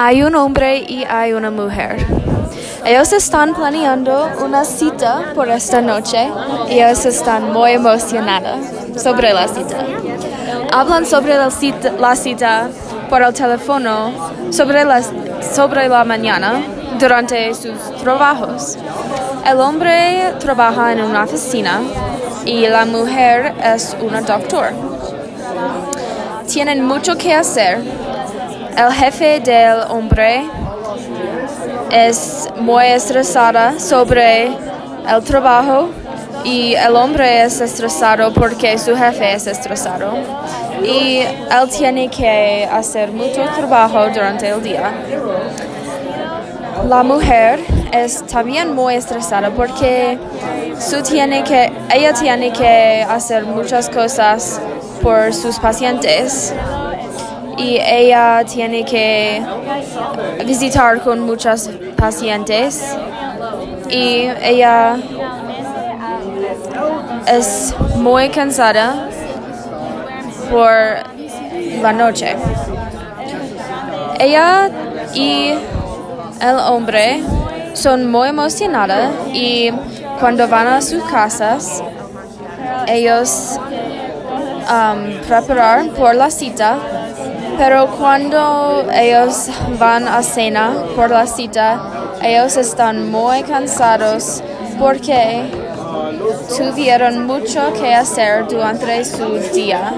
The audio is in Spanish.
Hay un hombre y hay una mujer. Ellos están planeando una cita por esta noche y ellos están muy emocionados sobre la cita. Hablan sobre la cita, la cita por el teléfono sobre la, sobre la mañana durante sus trabajos. El hombre trabaja en una oficina y la mujer es una doctor. Tienen mucho que hacer. El jefe del hombre es muy estresada sobre el trabajo y el hombre es estresado porque su jefe es estresado y él tiene que hacer mucho trabajo durante el día. La mujer es también muy estresada porque ella tiene que hacer muchas cosas por sus pacientes y ella tiene que visitar con muchos pacientes y ella es muy cansada por la noche. Ella y el hombre son muy emocionados y cuando van a sus casas ellos um, preparan por la cita pero cuando ellos van a cena por la cita, ellos están muy cansados porque tuvieron mucho que hacer durante su día.